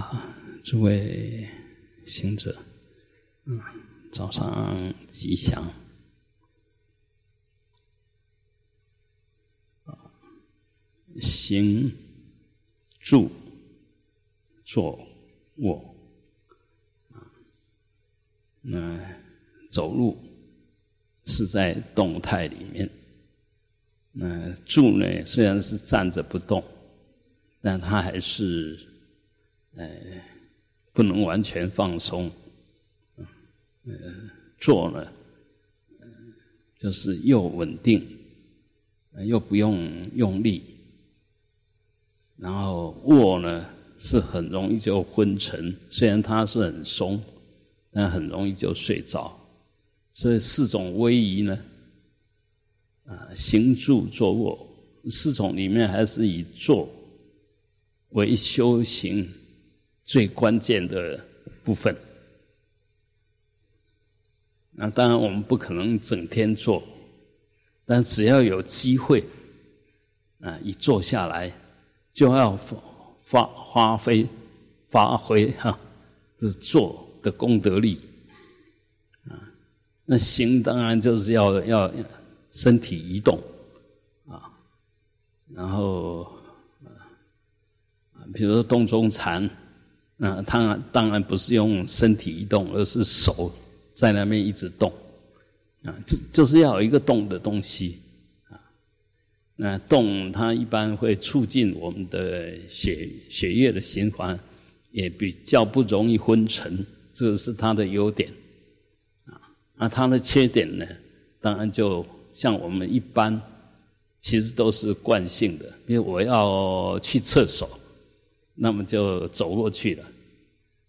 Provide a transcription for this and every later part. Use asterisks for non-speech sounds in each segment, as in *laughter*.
啊，诸位行者，嗯，早上吉祥。行、住、坐、卧，啊，那走路是在动态里面。那住呢，虽然是站着不动，但它还是。呃，不能完全放松，呃，坐呢，就是又稳定，又不用用力，然后卧呢是很容易就昏沉，虽然它是很松，但很容易就睡着。所以四种威仪呢，啊，行住坐卧四种里面还是以坐为修行。最关键的部分，那当然我们不可能整天做，但只要有机会，啊，一坐下来就要发发发挥发挥哈，这做的功德力，啊，那行当然就是要要身体移动，啊，然后啊，比如说动中禅。那他当然不是用身体移动，而是手在那边一直动，啊，就就是要有一个动的东西，啊，那动它一般会促进我们的血血液的循环，也比较不容易昏沉，这是它的优点，啊，那它的缺点呢，当然就像我们一般，其实都是惯性的，因为我要去厕所。那么就走过去了。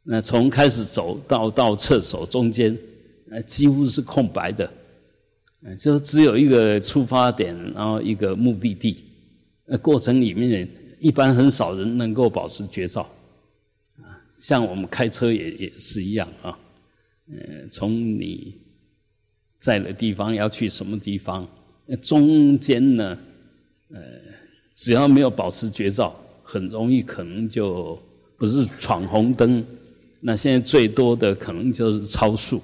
那从开始走到到厕所中间，呃，几乎是空白的，呃，就只有一个出发点，然后一个目的地。呃，过程里面一般很少人能够保持绝照，啊，像我们开车也也是一样啊。呃，从你在的地方要去什么地方，那中间呢，呃，只要没有保持绝照。很容易可能就不是闯红灯，那现在最多的可能就是超速，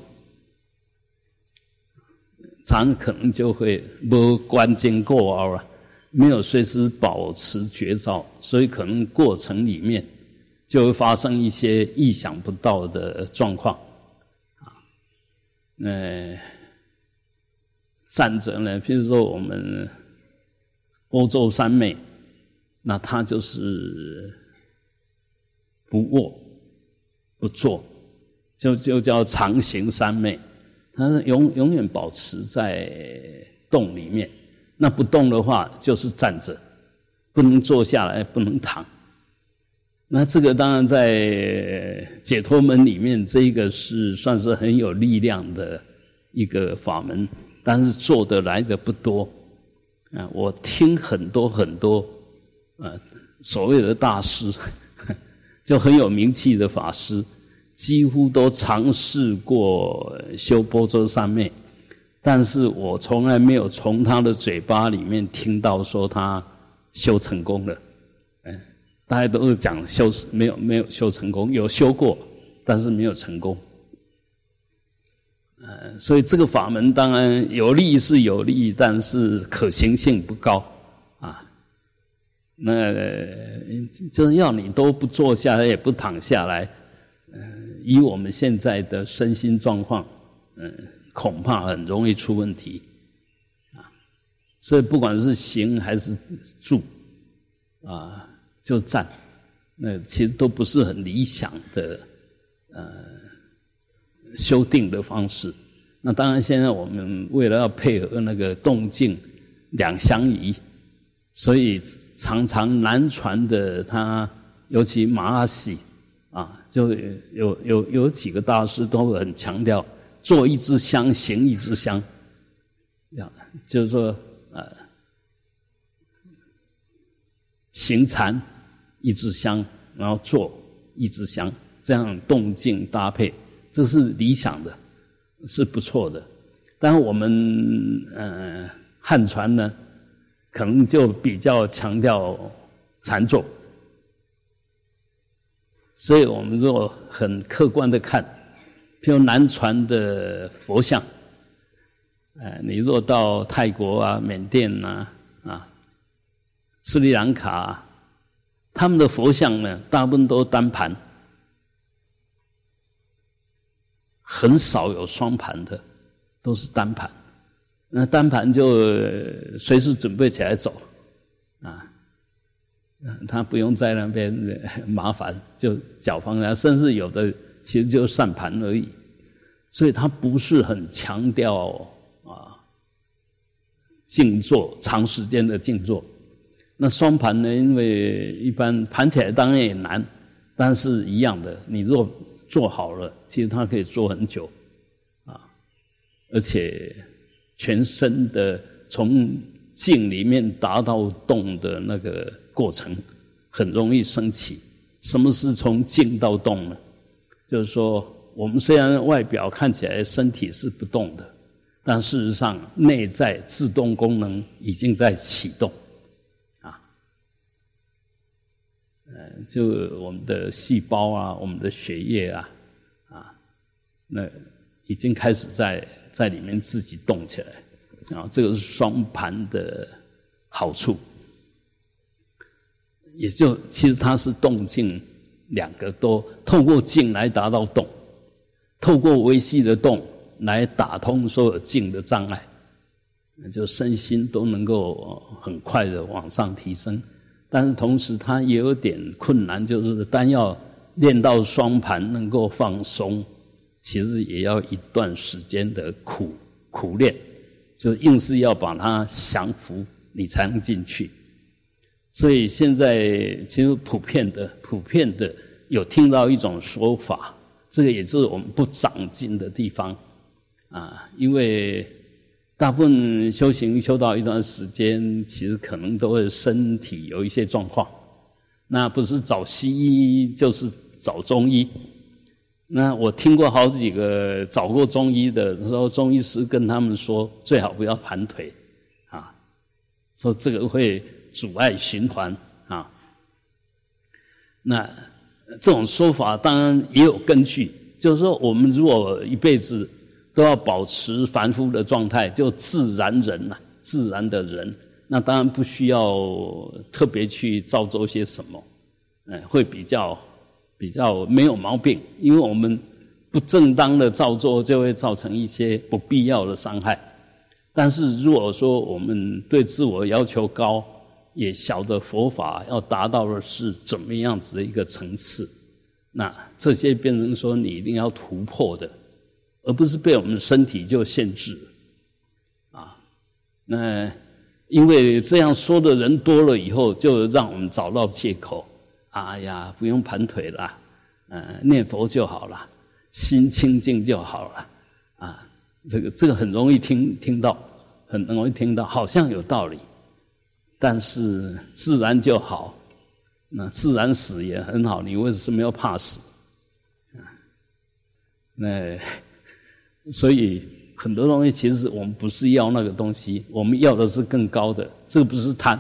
常可能就会不关键过凹了，没有随时保持绝招，所以可能过程里面就会发生一些意想不到的状况，啊，那站着呢，譬如说我们欧洲三妹。那他就是不卧不坐，就就叫长行三昧，他是永永远保持在洞里面。那不动的话，就是站着，不能坐下来，不能躺。那这个当然在解脱门里面，这个是算是很有力量的一个法门，但是做得来的不多。啊，我听很多很多。呃，所谓的大师，*laughs* 就很有名气的法师，几乎都尝试过修波州三昧，但是我从来没有从他的嘴巴里面听到说他修成功了。嗯，大家都是讲修没有没有修成功，有修过，但是没有成功。呃，所以这个法门当然有利是有利，但是可行性不高。那就是要你都不坐下来，也不躺下来，嗯，以我们现在的身心状况，嗯，恐怕很容易出问题，啊，所以不管是行还是住，啊，就站，那其实都不是很理想的，呃，修订的方式。那当然，现在我们为了要配合那个动静两相宜，所以。常常难传的，他尤其马拉西啊，就有有有几个大师都很强调，做一支香，行一支香，样就是说呃，行禅一支香，然后做一支香，这样动静搭配，这是理想的，是不错的。但我们呃汉传呢？可能就比较强调禅坐，所以我们若很客观的看，譬如南传的佛像，呃，你若到泰国啊、缅甸呐、啊、斯里兰卡，他们的佛像呢，大部分都单盘，很少有双盘的，都是单盘。那单盘就随时准备起来走，啊，他不用在那边麻烦，就脚放下，甚至有的其实就散盘而已，所以他不是很强调啊静坐长时间的静坐。那双盘呢，因为一般盘起来当然也难，但是一样的，你若做好了，其实它可以做很久，啊，而且。全身的从静里面达到动的那个过程，很容易升起。什么是从静到动呢？就是说，我们虽然外表看起来身体是不动的，但事实上内在自动功能已经在启动，啊，呃，就我们的细胞啊，我们的血液啊，啊，那已经开始在。在里面自己动起来，啊，这个是双盘的好处，也就其实它是动静两个都透过静来达到动，透过微细的动来打通所有静的障碍，就身心都能够很快的往上提升。但是同时它也有点困难，就是单要练到双盘能够放松。其实也要一段时间的苦苦练，就硬是要把它降服，你才能进去。所以现在其实普遍的、普遍的有听到一种说法，这个也是我们不长进的地方啊。因为大部分修行修到一段时间，其实可能都会身体有一些状况，那不是找西医就是找中医。那我听过好几个找过中医的，说中医师跟他们说最好不要盘腿，啊，说这个会阻碍循环啊。那这种说法当然也有根据，就是说我们如果一辈子都要保持凡夫的状态，就自然人呐，自然的人，那当然不需要特别去造作些什么，嗯，会比较。比较没有毛病，因为我们不正当的造作就会造成一些不必要的伤害。但是如果说我们对自我要求高，也晓得佛法要达到的是怎么样子的一个层次，那这些变成说你一定要突破的，而不是被我们身体就限制。啊，那因为这样说的人多了以后，就让我们找到借口。哎呀，不用盘腿了，嗯，念佛就好了，心清净就好了，啊，这个这个很容易听听到，很容易听到，好像有道理，但是自然就好，那自然死也很好，你为什么要怕死？啊，那所以很多东西其实我们不是要那个东西，我们要的是更高的，这个不是贪。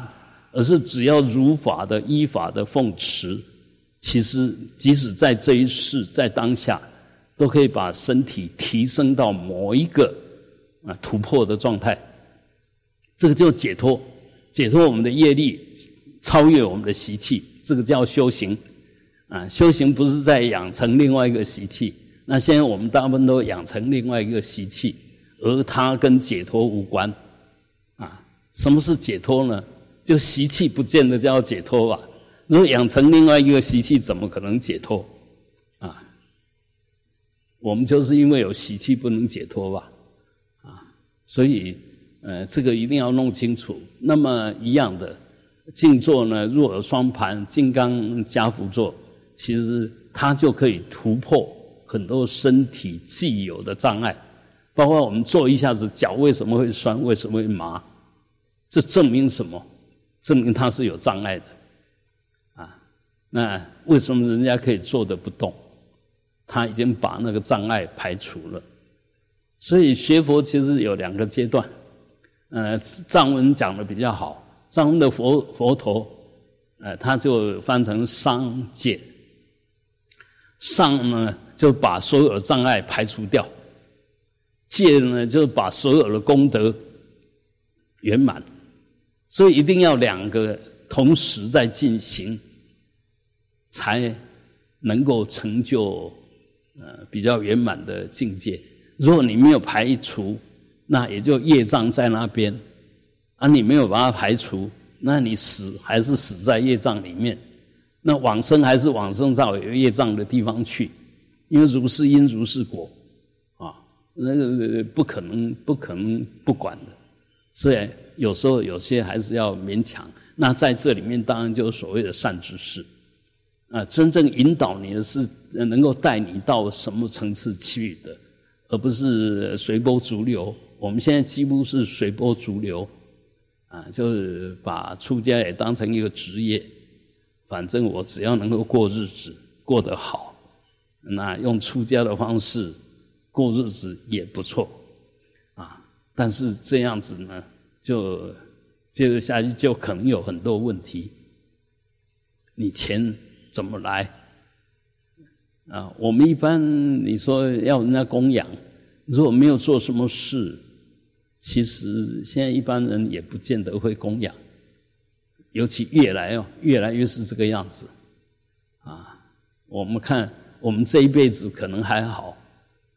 而是只要如法的依法的奉持，其实即使在这一世在当下，都可以把身体提升到某一个啊突破的状态。这个叫解脱，解脱我们的业力，超越我们的习气，这个叫修行。啊，修行不是在养成另外一个习气。那现在我们大部分都养成另外一个习气，而它跟解脱无关。啊，什么是解脱呢？就习气不见得就要解脱吧？如果养成另外一个习气，怎么可能解脱？啊，我们就是因为有习气不能解脱吧？啊，所以呃，这个一定要弄清楚。那么一样的静坐呢，若有双盘金刚加趺坐，其实它就可以突破很多身体既有的障碍，包括我们坐一下子脚为什么会酸，为什么会麻？这证明什么？证明他是有障碍的，啊，那为什么人家可以坐的不动？他已经把那个障碍排除了。所以学佛其实有两个阶段，呃，藏文讲的比较好，藏文的佛佛陀，呃，他就翻成商界，上呢就把所有的障碍排除掉，戒呢就把所有的功德圆满，所以一定要两个同时在进行，才能够成就呃比较圆满的境界。如果你没有排除，那也就业障在那边，啊，你没有把它排除，那你死还是死在业障里面，那往生还是往生到有业障的地方去，因为如是因如是果，啊，那个不可能不可能不管的，所以有时候有些还是要勉强。那在这里面当然就是所谓的善知识，啊，真正引导你的是能够带你到什么层次去的。而不是随波逐流。我们现在几乎是随波逐流，啊，就是把出家也当成一个职业。反正我只要能够过日子，过得好，那用出家的方式过日子也不错，但是这样子呢，就接着下去就可能有很多问题。你钱怎么来？啊，我们一般你说要人家供养，如果没有做什么事，其实现在一般人也不见得会供养，尤其越来哦，越来越是这个样子，啊，我们看我们这一辈子可能还好，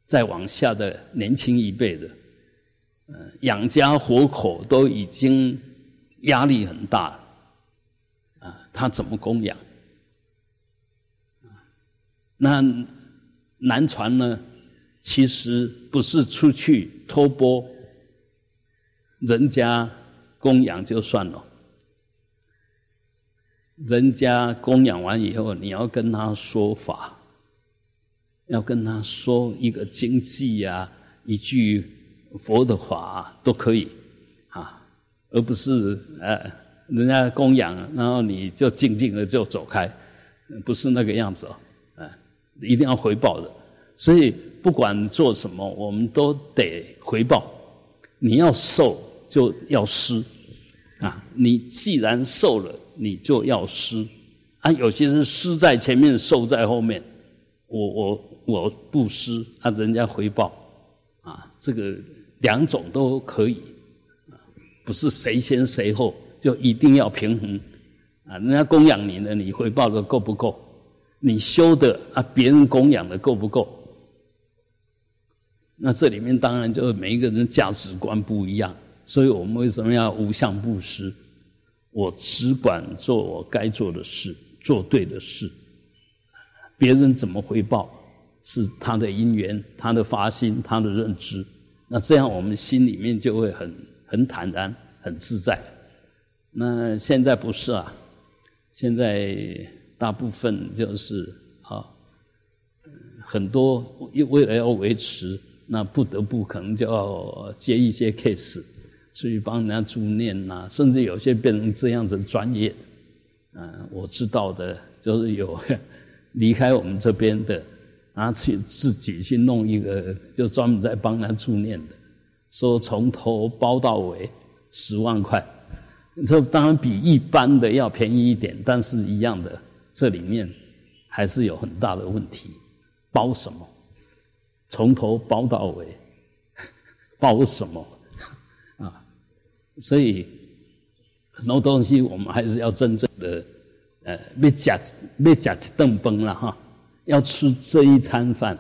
再往下的年轻一辈的，养家活口都已经压力很大，啊，他怎么供养？那南传呢？其实不是出去托钵，人家供养就算了。人家供养完以后，你要跟他说法，要跟他说一个经济呀，一句佛的话都可以啊，而不是呃，人家供养，然后你就静静的就走开，不是那个样子哦。一定要回报的，所以不管做什么，我们都得回报。你要受就要施，啊，你既然受了，你就要施。啊，有些人施在前面，受在后面。我我我不施，啊，人家回报，啊，这个两种都可以，不是谁先谁后，就一定要平衡。啊，人家供养你呢，你回报的够不够？你修的啊，别人供养的够不够？那这里面当然就是每一个人价值观不一样，所以我们为什么要无相布施？我只管做我该做的事，做对的事。别人怎么回报，是他的因缘、他的发心、他的认知。那这样我们心里面就会很很坦然、很自在。那现在不是啊，现在。大部分就是啊，很多为为了要维持，那不得不可能就要接一些 case，去帮人家助念呐，甚至有些变成这样子专业的。嗯，我知道的就是有 *laughs* 离开我们这边的，拿去自己去弄一个，就专门在帮他助念的，说从头包到尾十万块，这当然比一般的要便宜一点，但是一样的。这里面还是有很大的问题，包什么？从头包到尾，*laughs* 包什么？啊，所以很多东西我们还是要真正的，呃，别假别假顿崩了哈。要吃这一餐饭，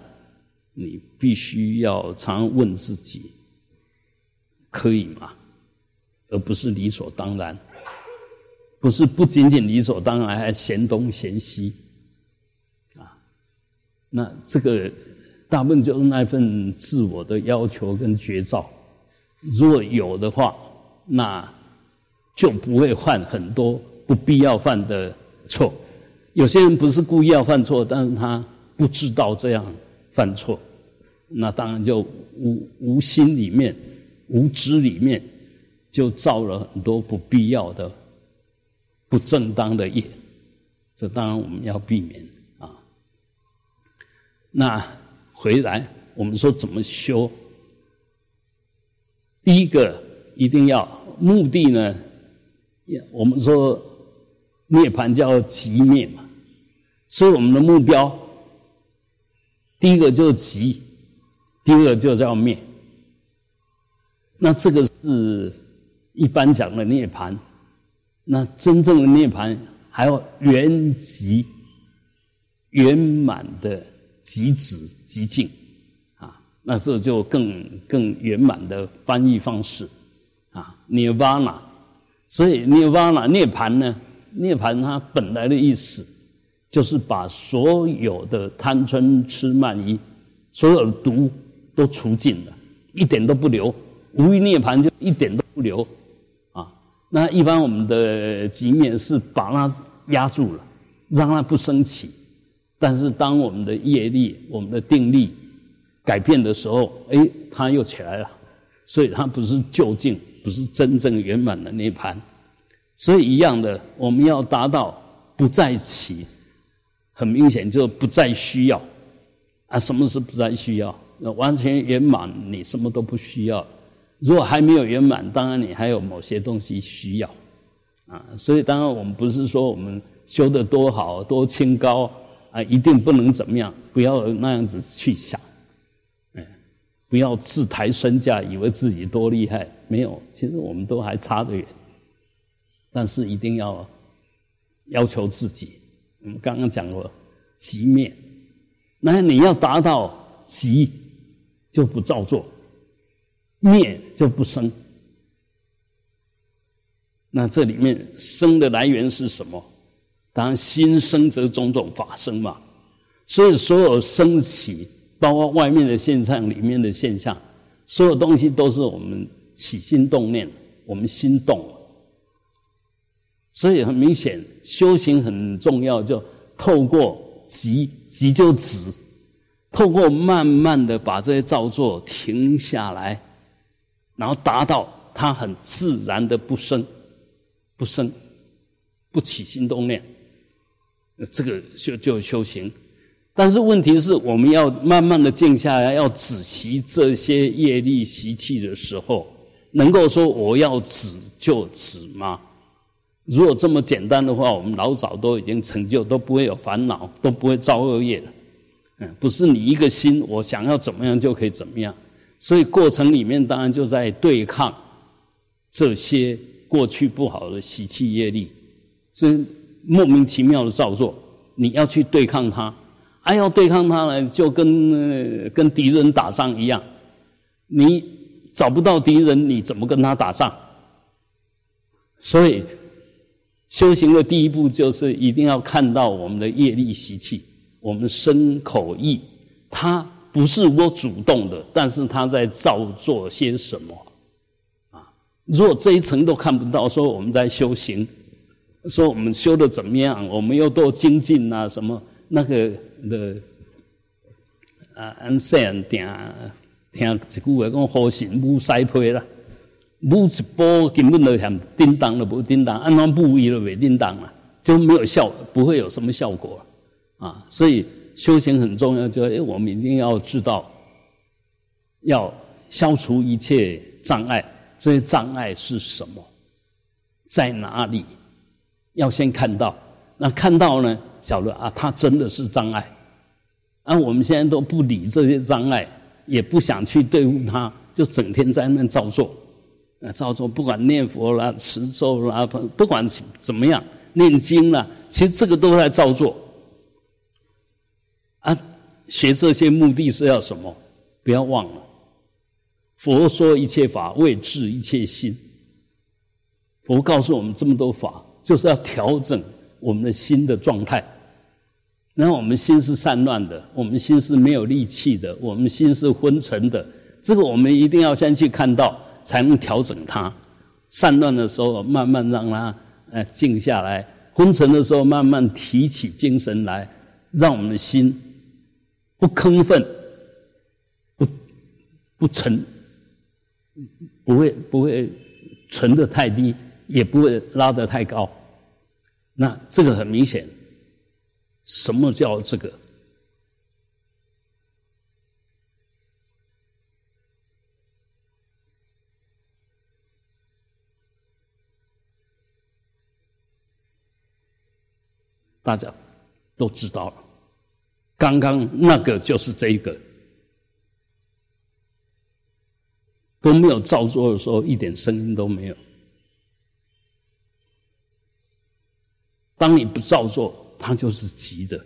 你必须要常问自己，可以吗？而不是理所当然。不是不仅仅理所当然，还嫌东嫌西，啊，那这个大部分就是那份自我的要求跟绝招，如果有的话，那就不会犯很多不必要犯的错。有些人不是故意要犯错，但是他不知道这样犯错，那当然就无无心里面、无知里面就造了很多不必要的。不正当的业，这当然我们要避免啊。那回来，我们说怎么修？第一个一定要目的呢？我们说涅槃叫极灭嘛，所以我们的目标第一个就是极，第二个就叫灭。那这个是一般讲的涅槃，那真正的涅槃还要圆极、圆满的极止极境啊，那这就更更圆满的翻译方式啊，nirvana。所以 nirvana 涅槃呢，涅槃它本来的意思就是把所有的贪嗔痴慢疑、所有的毒都除尽了，一点都不留。无余涅盘就一点都不留，啊，那一般我们的极灭是把它压住了，让它不升起。但是当我们的业力、我们的定力改变的时候，哎，它又起来了。所以它不是究竟，不是真正圆满的涅盘。所以一样的，我们要达到不再起，很明显就不再需要。啊，什么是不再需要？完全圆满，你什么都不需要。如果还没有圆满，当然你还有某些东西需要，啊，所以当然我们不是说我们修的多好多清高啊，一定不能怎么样，不要那样子去想，不要自抬身价，以为自己多厉害，没有，其实我们都还差得远，但是一定要要求自己。我们刚刚讲过极灭，那你要达到极，就不造作。灭就不生，那这里面生的来源是什么？当然心生则种种法生嘛。所以所有升起，包括外面的现象、里面的现象，所有东西都是我们起心动念，我们心动了。所以很明显，修行很重要，就透过急急就止，透过慢慢的把这些造作停下来。然后达到它很自然的不生、不生、不起心动念，这个就就修行。但是问题是我们要慢慢的静下来，要止息这些业力习气的时候，能够说我要止就止吗？如果这么简单的话，我们老早都已经成就，都不会有烦恼，都不会造恶业了。嗯，不是你一个心，我想要怎么样就可以怎么样。所以过程里面当然就在对抗这些过去不好的习气业力，这莫名其妙的造作，你要去对抗它，还要对抗它呢，就跟跟敌人打仗一样，你找不到敌人，你怎么跟他打仗？所以修行的第一步就是一定要看到我们的业力习气，我们身口意，它。不是我主动的，但是它在造作些什么啊？如果这一层都看不到，说我们在修行，说我们修的怎么样，我们又多精进啊？什么那个的啊？安善点听一句话讲，好心无塞配啦，无一波根本都嫌叮当都不叮当，安怎不伊都未叮当啊，就没有效，不会有什么效果啊，所以。修行很重要，就哎，我们一定要知道，要消除一切障碍。这些障碍是什么？在哪里？要先看到。那看到呢？晓得啊，它真的是障碍。啊，我们现在都不理这些障碍，也不想去对付它，就整天在那造作。啊，造作，不管念佛啦、持咒啦，不不管怎么样，念经啦，其实这个都在造作。啊，学这些目的是要什么？不要忘了，佛说一切法为治一切心。佛告诉我们这么多法，就是要调整我们的心的状态。那我们心是散乱的，我们心是没有力气的，我们心是昏沉的。这个我们一定要先去看到，才能调整它。散乱的时候，慢慢让它呃静下来；昏沉的时候，慢慢提起精神来，让我们的心。不亢奋，不不沉，不会不会沉的太低，也不会拉得太高。那这个很明显，什么叫这个？大家都知道了。刚刚那个就是这一个，都没有照做的时候，一点声音都没有。当你不照做，它就是急的，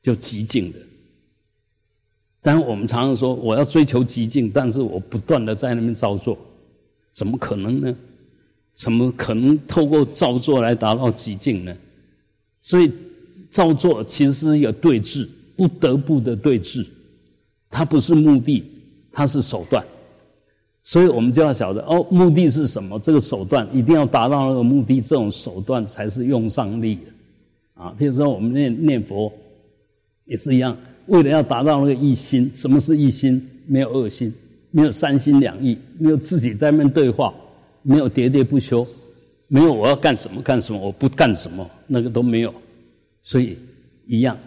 就极静的。但我们常常说我要追求极静，但是我不断的在那边照做，怎么可能呢？怎么可能透过照做来达到极静呢？所以。造作其实是一个对峙，不得不的对峙，它不是目的，它是手段，所以我们就要晓得哦，目的是什么？这个手段一定要达到那个目的，这种手段才是用上力的啊。譬如说我们念念佛也是一样，为了要达到那个一心，什么是一心？没有二心，没有三心两意，没有自己在面对话，没有喋喋不休，没有我要干什么干什么，我不干什么，那个都没有。所以，一样，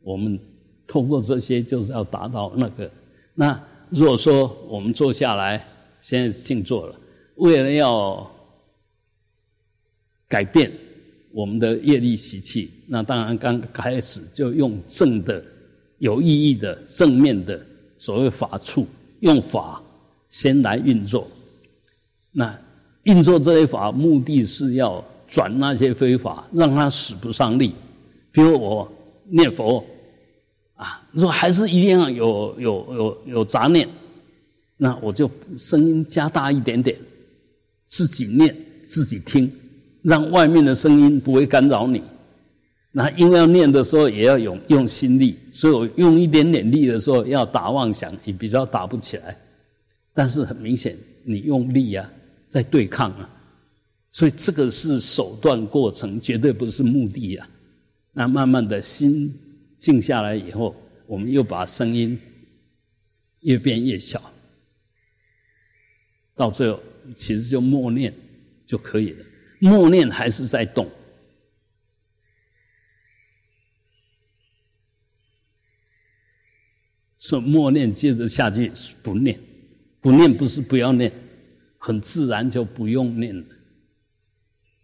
我们通过这些就是要达到那个。那如果说我们坐下来，现在静坐了，为了要改变我们的业力习气，那当然刚开始就用正的、有意义的、正面的所谓法处，用法先来运作。那运作这些法，目的是要转那些非法，让他使不上力。比如我念佛啊，如果还是一定要有有有有杂念，那我就声音加大一点点，自己念自己听，让外面的声音不会干扰你。那因为要念的时候也要用用心力，所以我用一点点力的时候要打妄想，你比较打不起来。但是很明显，你用力啊，在对抗啊，所以这个是手段过程，绝对不是目的呀。那慢慢的心静下来以后，我们又把声音越变越小，到最后其实就默念就可以了。默念还是在动，说默念接着下去不念，不念不是不要念，很自然就不用念了，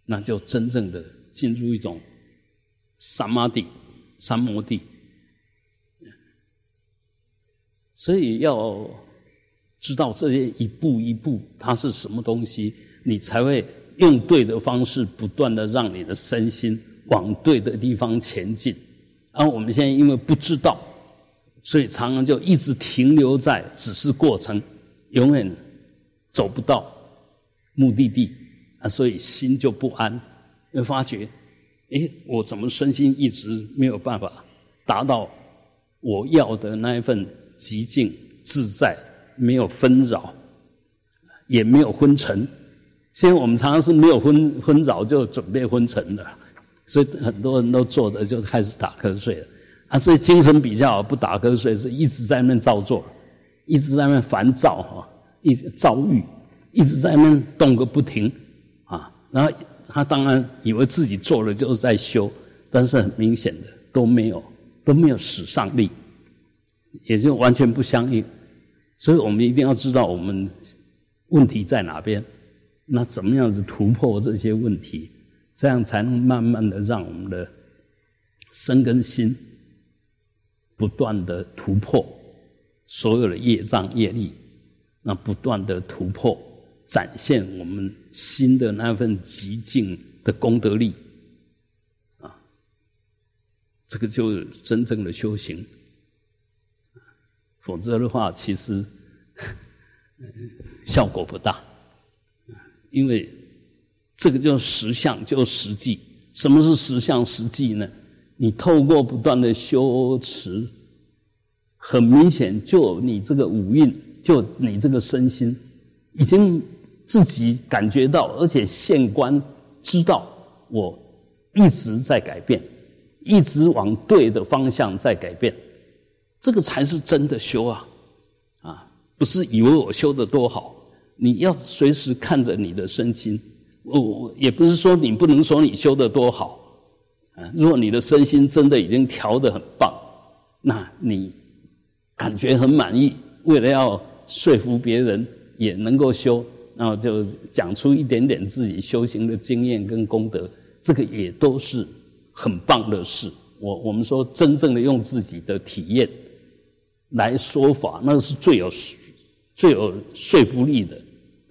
那就真正的进入一种。三摩地，三摩地，所以要知道这些一步一步它是什么东西，你才会用对的方式，不断的让你的身心往对的地方前进。而我们现在因为不知道，所以常常就一直停留在只是过程，永远走不到目的地啊，所以心就不安，会发觉。哎，我怎么身心一直没有办法达到我要的那一份极静自在，没有纷扰，也没有昏沉。现在我们常常是没有昏昏扰就准备昏沉的，所以很多人都坐着就开始打瞌睡了。啊，所以精神比较好，不打瞌睡是一直在那造作，一直在那烦躁哈，一遭遇，一直在那动个不停啊，然后。他当然以为自己做了就是在修，但是很明显的都没有都没有使上力，也就完全不相应。所以我们一定要知道我们问题在哪边，那怎么样子突破这些问题，这样才能慢慢的让我们的身跟心不断的突破所有的业障业力，那不断的突破。展现我们新的那份极境的功德力，啊，这个就真正的修行。否则的话，其实效果不大，因为这个叫实相，就实际。什么是实相实际呢？你透过不断的修持，很明显，就你这个五蕴，就你这个身心，已经。自己感觉到，而且现观知道，我一直在改变，一直往对的方向在改变，这个才是真的修啊！啊，不是以为我修的多好，你要随时看着你的身心。我我也不是说你不能说你修的多好啊。如果你的身心真的已经调得很棒，那你感觉很满意，为了要说服别人也能够修。然后就讲出一点点自己修行的经验跟功德，这个也都是很棒的事，我我们说真正的用自己的体验来说法，那是最有最有说服力的。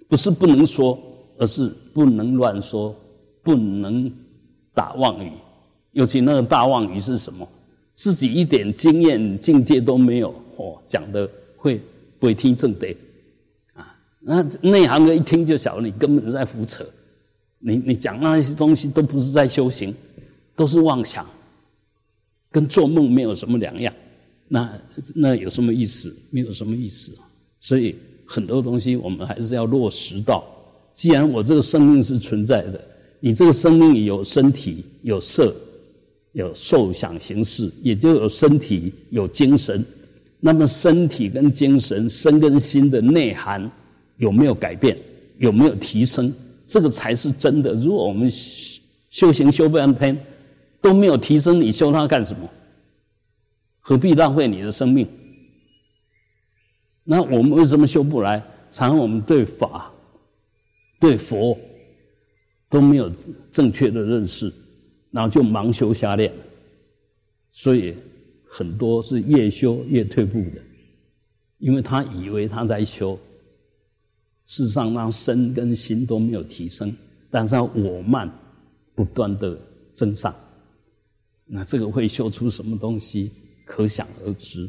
不是不能说，而是不能乱说，不能打妄语。尤其那个大妄语是什么？自己一点经验境界都没有，哦，讲的会不会听正得啊？那内行的一听就晓得你根本在胡扯，你你讲那些东西都不是在修行，都是妄想，跟做梦没有什么两样。那那有什么意思？没有什么意思。所以很多东西我们还是要落实到。既然我这个生命是存在的，你这个生命里有身体，有色。有受想行识，也就有身体有精神。那么身体跟精神、身跟心的内涵有没有改变？有没有提升？这个才是真的。如果我们修行修半天都没有提升，你修它干什么？何必浪费你的生命？那我们为什么修不来？常我们对法、对佛都没有正确的认识。然后就盲修瞎练，所以很多是越修越退步的，因为他以为他在修，事实上让身跟心都没有提升，但是我慢不断的增上，那这个会修出什么东西，可想而知。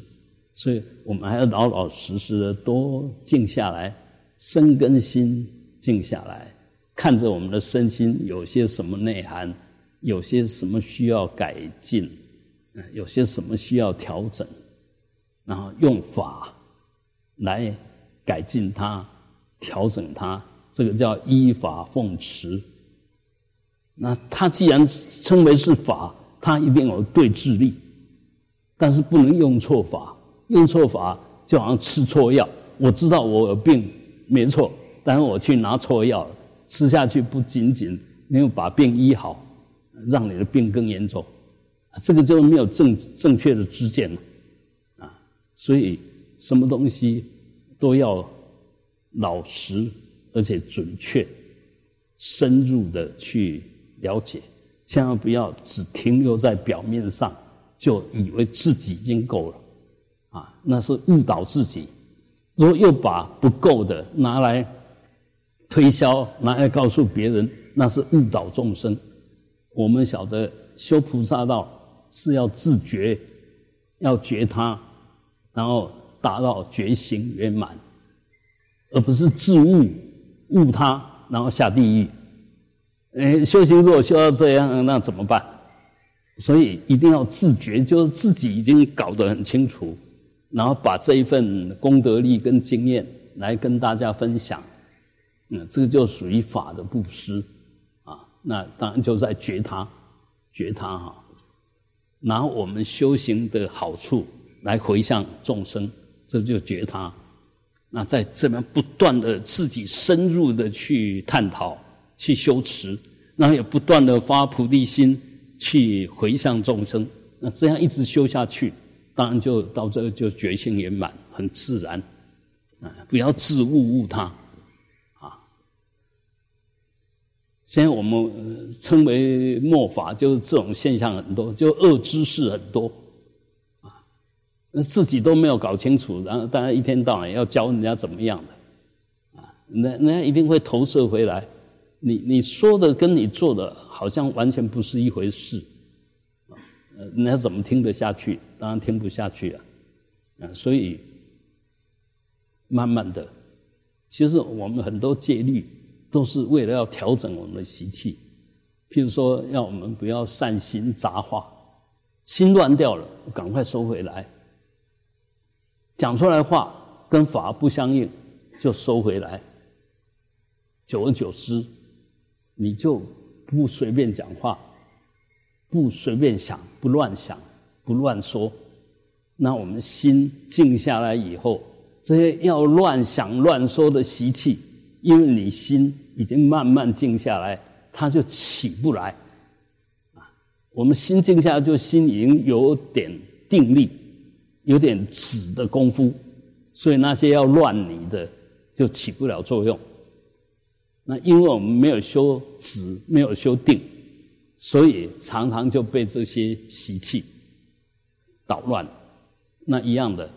所以我们还要老老实实的多静下来，身跟心静下来，看着我们的身心有些什么内涵。有些什么需要改进，有些什么需要调整，然后用法来改进它、调整它，这个叫依法奉持。那它既然称为是法，它一定有对治力，但是不能用错法。用错法就好像吃错药，我知道我有病没错，但是我去拿错药吃下去，不仅仅没有把病医好。让你的病更严重，这个就没有正正确的知见了，啊，所以什么东西都要老实而且准确、深入的去了解，千万不要只停留在表面上，就以为自己已经够了，啊，那是误导自己。如果又把不够的拿来推销，拿来告诉别人，那是误导众生。我们晓得修菩萨道是要自觉，要觉他，然后达到觉醒圆满，而不是自悟悟他，然后下地狱。哎，修行如果修到这样，那怎么办？所以一定要自觉，就是自己已经搞得很清楚，然后把这一份功德力跟经验来跟大家分享。嗯，这个就属于法的布施啊。那当然就在觉他，觉他哈，拿我们修行的好处来回向众生，这就觉他。那在这边不断的自己深入的去探讨、去修持，然后也不断的发菩提心去回向众生。那这样一直修下去，当然就到这个就觉性圆满，很自然。啊，不要自误误他。现在我们称为末法，就是这种现象很多，就恶知识很多，啊，那自己都没有搞清楚，然后大家一天到晚要教人家怎么样的，啊，那那一定会投射回来。你你说的跟你做的好像完全不是一回事，啊，人家怎么听得下去？当然听不下去啊，啊，所以慢慢的，其实我们很多戒律。都是为了要调整我们的习气，譬如说，要我们不要善心杂话，心乱掉了，赶快收回来。讲出来话跟法不相应，就收回来。久而久之，你就不随便讲话，不随便想，不乱想，不乱说。那我们心静下来以后，这些要乱想乱说的习气。因为你心已经慢慢静下来，它就起不来。啊，我们心静下来，就心已经有点定力，有点止的功夫，所以那些要乱你的就起不了作用。那因为我们没有修止，没有修定，所以常常就被这些习气捣乱。那一样的，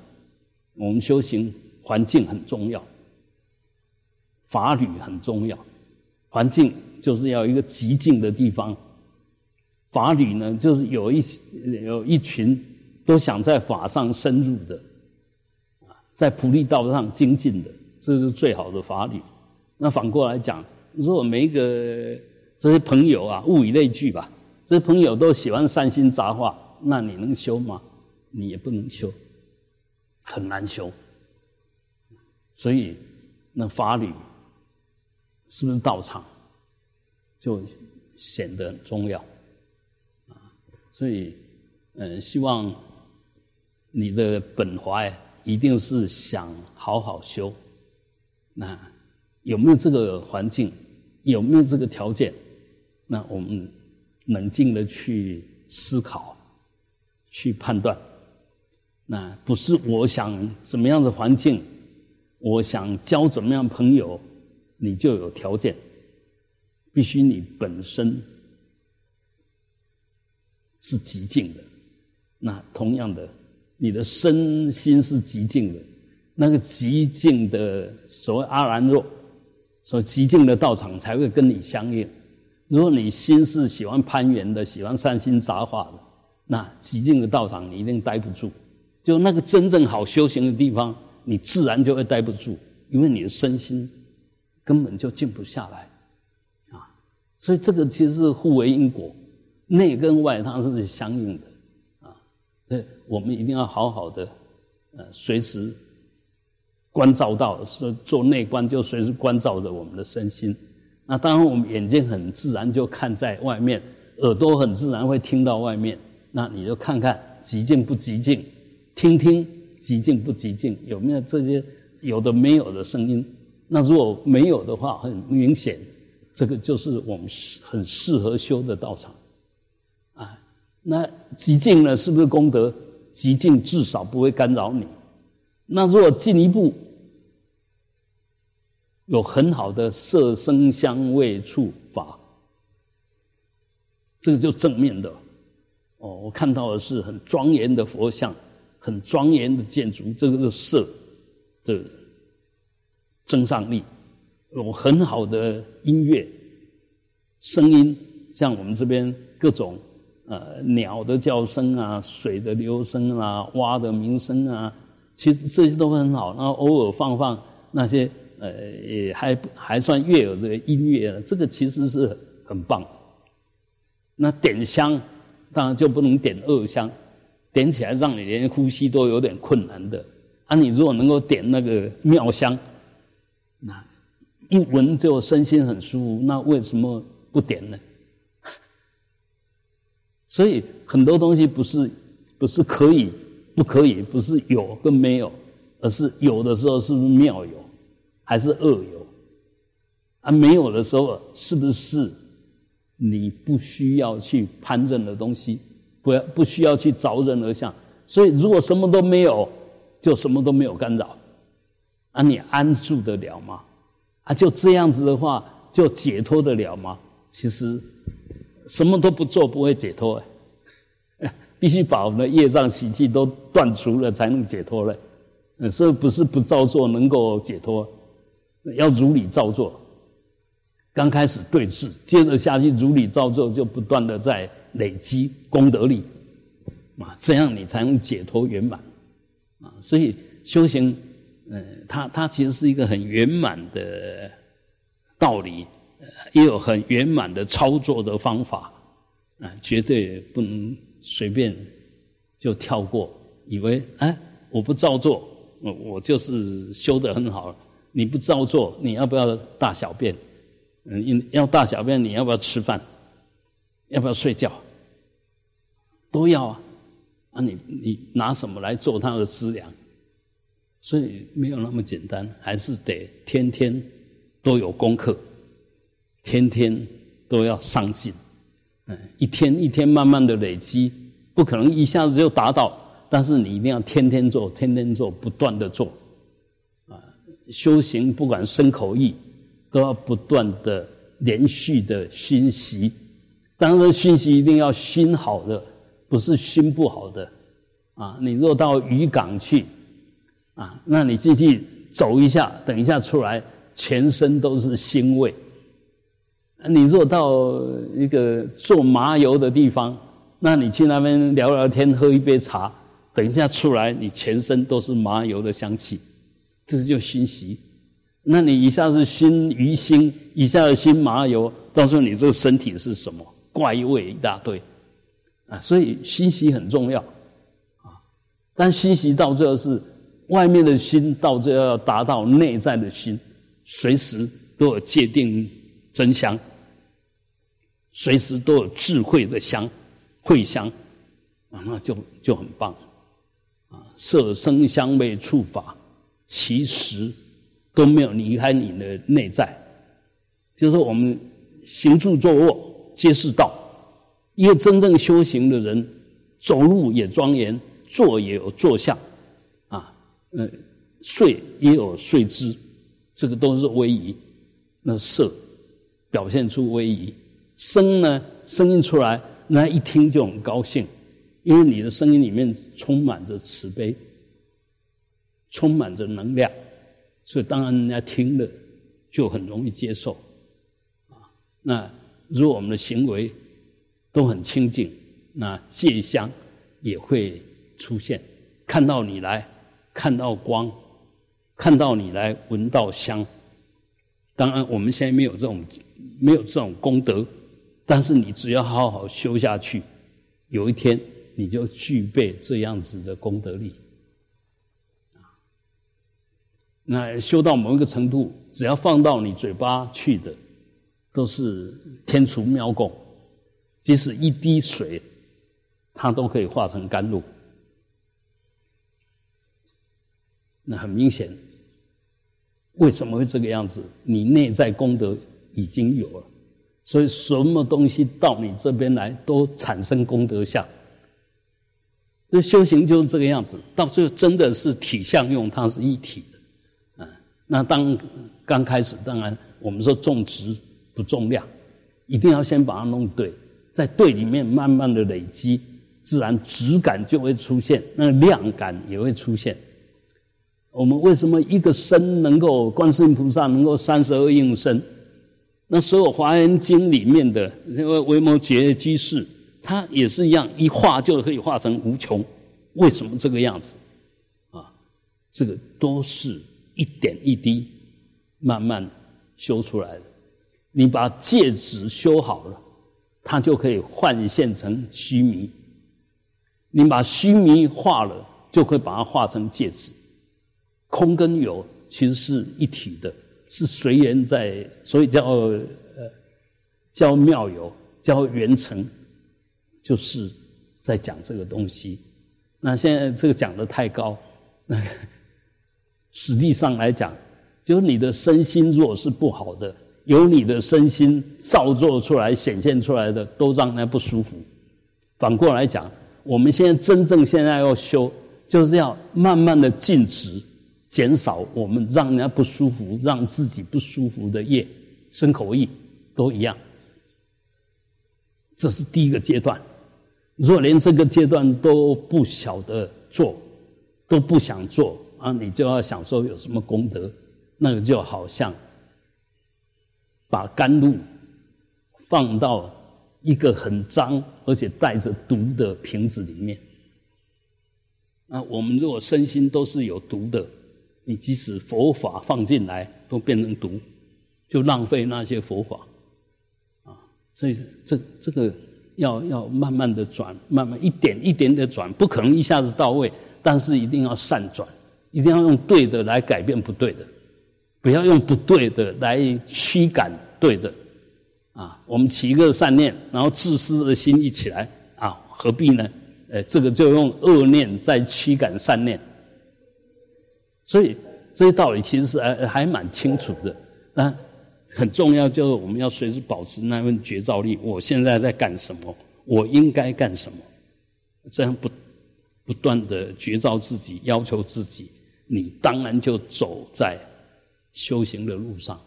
我们修行环境很重要，法律很重要。环境就是要一个极静的地方，法律呢，就是有一有一群都想在法上深入的，在菩提道上精进的，这是最好的法律。那反过来讲，如果每一个这些朋友啊，物以类聚吧，这些朋友都喜欢善心杂话，那你能修吗？你也不能修，很难修。所以，那法理是不是道场，就显得很重要啊。所以，嗯，希望你的本怀一定是想好好修，那有没有这个环境？有没有这个条件？那我们冷静的去思考，去判断。那不是我想怎么样的环境，我想交怎么样朋友，你就有条件。必须你本身是极静的。那同样的，你的身心是极静的。那个极静的所谓阿兰若。所极静的道场才会跟你相应。如果你心是喜欢攀缘的，喜欢善心杂化的，那极静的道场你一定待不住。就那个真正好修行的地方，你自然就会待不住，因为你的身心根本就静不下来啊。所以这个其实是互为因果，内跟外它是相应的啊。所以我们一定要好好的呃，随时。关照到说做内观，就随时关照着我们的身心。那当然，我们眼睛很自然就看在外面，耳朵很自然会听到外面。那你就看看极静不极静，听听极静不极静，有没有这些有的没有的声音？那如果没有的话，很明显，这个就是我们很适合修的道场啊。那极静呢，是不是功德？极静至少不会干扰你。那如果进一步有很好的色声香味触法，这个就正面的哦。我看到的是很庄严的佛像，很庄严的建筑，这个是色的增上力。有很好的音乐声音，像我们这边各种呃鸟的叫声啊，水的流声啊，蛙的鸣声啊。其实这些都很好，然后偶尔放放那些呃，还还算悦耳的音乐，这个其实是很棒。那点香当然就不能点恶香，点起来让你连呼吸都有点困难的。啊，你如果能够点那个妙香，那一闻就身心很舒服，那为什么不点呢？*laughs* 所以很多东西不是不是可以。不可以，不是有跟没有，而是有的时候是不是妙有，还是恶有？啊，没有的时候是不是你不需要去攀任的东西，不要不需要去着人而相？所以如果什么都没有，就什么都没有干扰，啊，你安住得了吗？啊，就这样子的话，就解脱得了吗？其实什么都不做不会解脱。*laughs* 必须把我们的业障习气都断除了，才能解脱了。嗯，所以不是不照做能够解脱，要如理照做。刚开始对峙，接着下去如理照做，就不断的在累积功德力，啊，这样你才能解脱圆满。啊，所以修行，嗯，它它其实是一个很圆满的道理，也有很圆满的操作的方法，啊，绝对不能。随便就跳过，以为哎，我不照做，我我就是修得很好。你不照做，你要不要大小便？嗯，要大小便，你要不要吃饭？要不要睡觉？都要啊！啊，你你拿什么来做它的资粮？所以没有那么简单，还是得天天都有功课，天天都要上进。嗯，一天一天慢慢的累积，不可能一下子就达到，但是你一定要天天做，天天做，不断的做，啊，修行不管身口意，都要不断的连续的熏习，当然，熏习一定要熏好的，不是熏不好的。啊，你若到渔港去，啊，那你进去走一下，等一下出来，全身都是腥味。你若到一个做麻油的地方，那你去那边聊聊天，喝一杯茶，等一下出来，你全身都是麻油的香气，这就熏习。那你一下子熏鱼腥，一下子熏麻油，到时候你这个身体是什么怪味一大堆啊！所以熏习很重要啊。但熏习到最后是外面的心，到这要达到内在的心，随时都有界定真香。随时都有智慧的香，慧香，啊，那就就很棒，啊，色声香味触法，其实都没有离开你的内在。就是，我们行住坐卧皆是道，一个真正修行的人，走路也庄严，坐也有坐相，啊，嗯，睡也有睡姿，这个都是威仪。那色表现出威仪。声呢，声音出来，那一听就很高兴，因为你的声音里面充满着慈悲，充满着能量，所以当然人家听了就很容易接受。啊，那如果我们的行为都很清净，那戒香也会出现。看到你来，看到光，看到你来，闻到香。当然我们现在没有这种没有这种功德。但是你只要好好修下去，有一天你就具备这样子的功德力。那修到某一个程度，只要放到你嘴巴去的，都是天厨妙供，即使一滴水，它都可以化成甘露。那很明显，为什么会这个样子？你内在功德已经有了。所以，什么东西到你这边来，都产生功德相。那修行就是这个样子，到最后真的是体相用，它是一体的。啊，那当刚开始，当然我们说重质不重量，一定要先把它弄对，在对里面慢慢的累积，自然质感就会出现，那量感也会出现。我们为什么一个身能够观世音菩萨能够三十二应身？那所有《华严经》里面的那个维摩诘居士，他也是一样，一化就可以化成无穷。为什么这个样子？啊，这个都是一点一滴慢慢修出来的。你把戒指修好了，它就可以幻现成虚弥；你把虚弥化了，就可以把它化成戒指。空跟有其实是一体的。是随缘在，所以叫呃叫妙有，叫圆成，就是在讲这个东西。那现在这个讲的太高，那实际上来讲，就是你的身心若是不好的，由你的身心造作出来、显现出来的，都让人家不舒服。反过来讲，我们现在真正现在要修，就是要慢慢的静止。减少我们让人家不舒服、让自己不舒服的业，身口意都一样。这是第一个阶段。如果连这个阶段都不晓得做，都不想做啊，你就要想说有什么功德？那个就好像把甘露放到一个很脏而且带着毒的瓶子里面。那我们如果身心都是有毒的。你即使佛法放进来，都变成毒，就浪费那些佛法，啊！所以这这个要要慢慢的转，慢慢一点一点的转，不可能一下子到位，但是一定要善转，一定要用对的来改变不对的，不要用不对的来驱赶对的，啊！我们起一个善念，然后自私的心一起来，啊，何必呢？呃，这个就用恶念在驱赶善念。所以这些道理其实是还还蛮清楚的，那很重要就是我们要随时保持那份觉照力。我现在在干什么？我应该干什么？这样不不断的觉照自己，要求自己，你当然就走在修行的路上。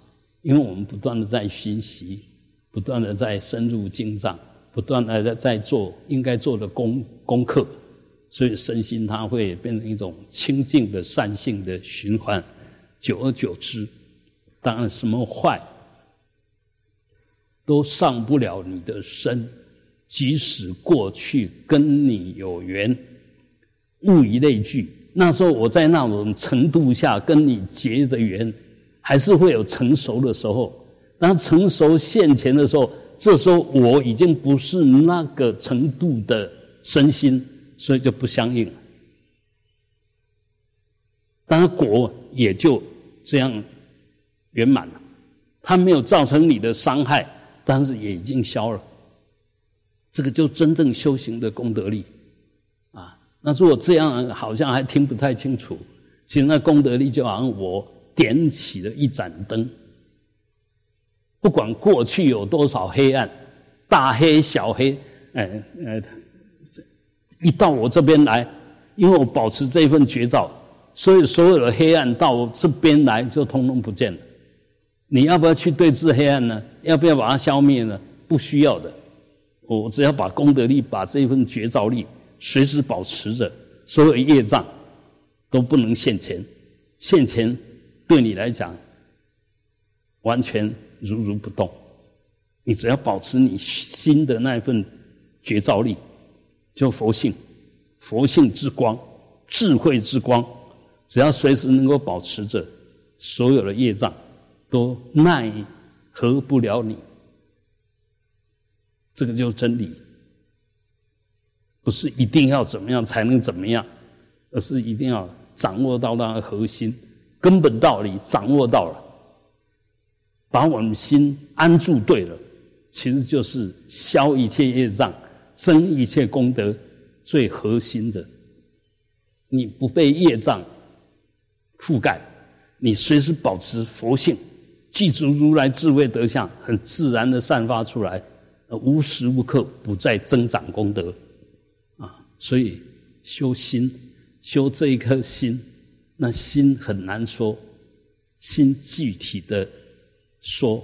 因为我们不断的在熏习，不断的在深入经藏，不断的在在做应该做的功功课，所以身心它会变成一种清净的善性的循环。久而久之，当然什么坏都上不了你的身，即使过去跟你有缘，物以类聚，那时候我在那种程度下跟你结的缘，还是会有成熟的时候。当成熟现前的时候。这时候我已经不是那个程度的身心，所以就不相应了。当然果也就这样圆满了，它没有造成你的伤害，但是也已经消了。这个就真正修行的功德力啊！那如果这样好像还听不太清楚，其实那功德力就好像我点起了一盏灯。不管过去有多少黑暗，大黑小黑，哎呃，一到我这边来，因为我保持这一份绝招，所以所有的黑暗到我这边来就通通不见了。你要不要去对峙黑暗呢？要不要把它消灭呢？不需要的，我只要把功德力，把这份绝招力随时保持着，所有业障都不能现前，现前对你来讲完全。如如不动，你只要保持你心的那一份觉照力，就佛性、佛性之光、智慧之光，只要随时能够保持着，所有的业障都奈何不了你。这个就是真理，不是一定要怎么样才能怎么样，而是一定要掌握到那个核心根本道理，掌握到了。把我们心安住对了，其实就是消一切业障、增一切功德最核心的。你不被业障覆盖，你随时保持佛性，记住如来智慧德相，很自然的散发出来，无时无刻不在增长功德啊！所以修心，修这一颗心，那心很难说，心具体的。说，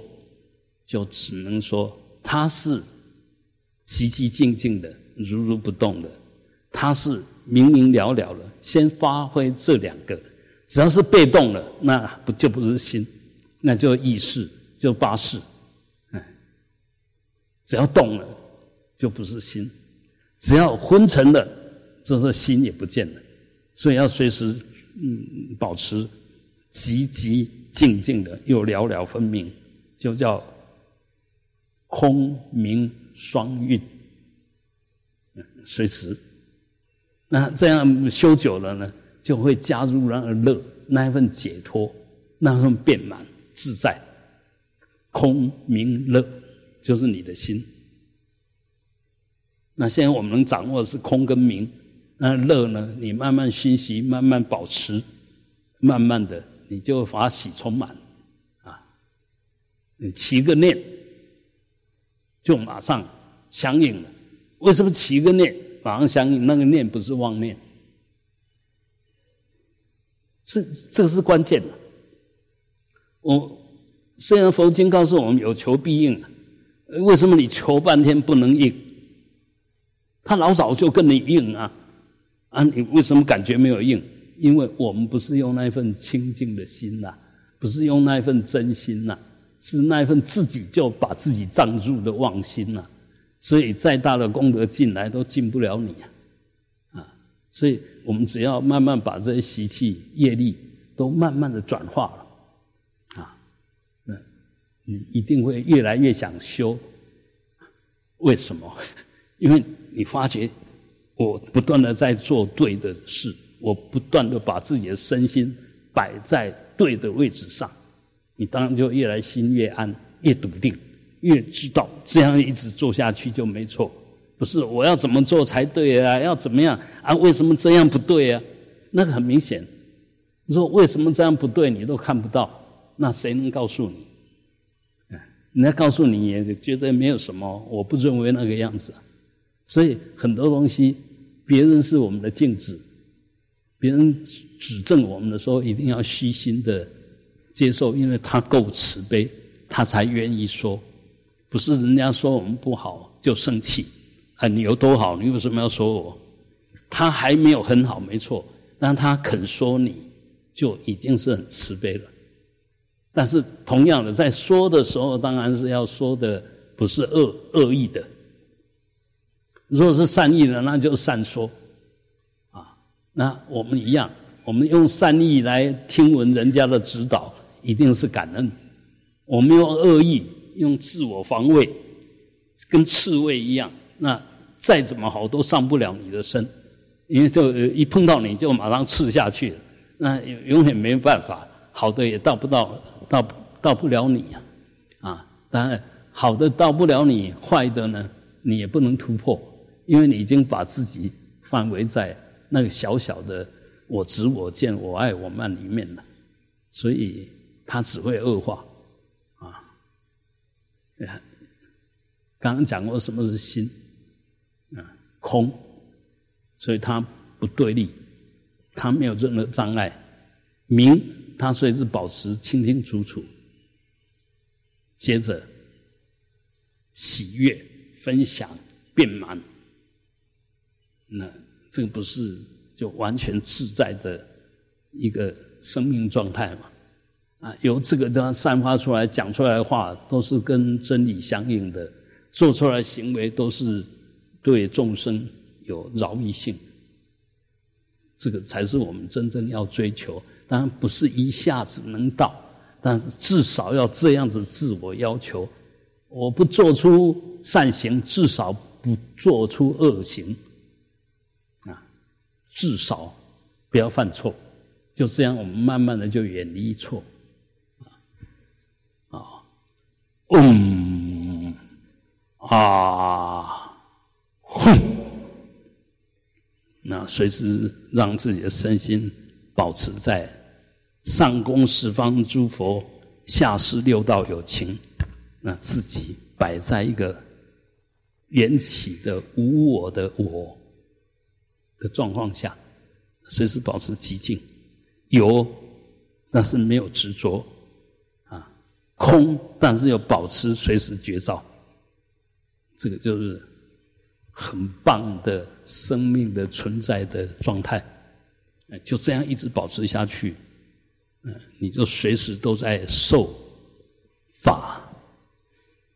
就只能说它是寂寂静静的、如如不动的，他是明明了了的。先发挥这两个，只要是被动了，那不就不是心，那就意识，就八识。哎，只要动了，就不是心；只要昏沉了，这是心也不见了。所以要随时嗯保持寂寂。静静的又了了分明，就叫空明双运。随时，那这样修久了呢，就会加入那个乐，那一份解脱，那份变满自在。空明乐就是你的心。那现在我们能掌握的是空跟明，那乐呢？你慢慢熏习，慢慢保持，慢慢的。你就法喜充满，啊，你起个念，就马上相应了。为什么起一个念马上相应？那个念不是妄念，这这个是关键的。我虽然佛经告诉我们有求必应，为什么你求半天不能应？他老早就跟你应啊，啊，你为什么感觉没有应？因为我们不是用那一份清净的心呐，不是用那一份真心呐，是那一份自己就把自己藏住的妄心呐，所以再大的功德进来都进不了你啊，啊，所以我们只要慢慢把这些习气业力都慢慢的转化了，啊，嗯，你一定会越来越想修，为什么？*laughs* 因为你发觉我不断的在做对的事。我不断的把自己的身心摆在对的位置上，你当然就越来心越安，越笃定，越知道这样一直做下去就没错。不是我要怎么做才对啊？要怎么样啊？为什么这样不对啊？那个很明显，你说为什么这样不对，你都看不到，那谁能告诉你？人家告诉你也觉得没有什么，我不认为那个样子。所以很多东西，别人是我们的镜子。别人指指正我们的时候，一定要虚心的接受，因为他够慈悲，他才愿意说。不是人家说我们不好就生气，啊，你有多好，你为什么要说我？他还没有很好，没错，但他肯说你，就已经是很慈悲了。但是同样的，在说的时候，当然是要说的不是恶恶意的。如果是善意的，那就善说，啊，那我们一样，我们用善意来听闻人家的指导，一定是感恩。我们用恶意，用自我防卫，跟刺猬一样，那再怎么好都伤不了你的身，因为就一碰到你就马上刺下去了，那永远没办法，好的也到不到，到到不了你呀，啊，当然好的到不了你，坏的呢，你也不能突破。因为你已经把自己范围在那个小小的我执我见我爱我慢里面了，所以它只会恶化啊。刚刚讲过什么是心啊？空，所以它不对立，它没有任何障碍。明，它随时保持清清楚楚。接着，喜悦、分享、变满。那这个不是就完全自在的一个生命状态吗？啊，由这个地方散发出来、讲出来的话，都是跟真理相应的；做出来行为都是对众生有饶益性。这个才是我们真正要追求。当然不是一下子能到，但是至少要这样子自我要求：我不做出善行，至少不做出恶行。啊至少不要犯错，就这样，我们慢慢的就远离错。啊，嗯，啊，哼，那随时让自己的身心保持在上供十方诸佛，下施六道有情，那自己摆在一个缘起的无我的我。的状况下，随时保持寂静，有，但是没有执着，空，但是要保持随时觉照，这个就是很棒的生命的存在的状态，就这样一直保持下去，嗯，你就随时都在受法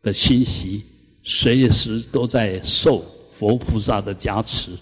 的侵袭，随时都在受佛菩萨的加持。